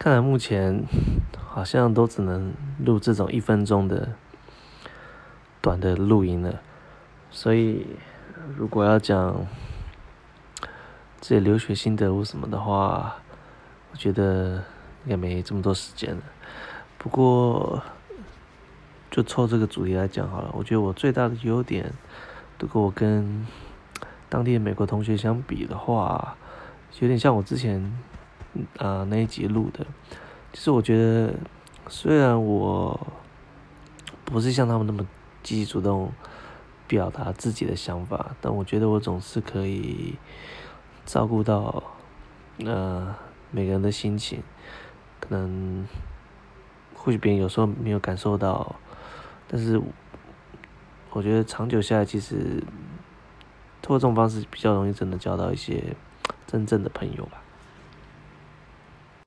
看来目前好像都只能录这种一分钟的短的录音了，所以如果要讲这留学心得或什么的话，我觉得应该没这么多时间了。不过就凑这个主题来讲好了，我觉得我最大的优点，如果我跟当地的美国同学相比的话，有点像我之前啊、那一集录的。其实我觉得，虽然我不是像他们那么积极主动表达自己的想法，但我觉得我总是可以照顾到呃每个人的心情。可能或许别人有时候没有感受到，但是我觉得长久下来，其实。通过这种方式比较容易真的交到一些真正的朋友吧。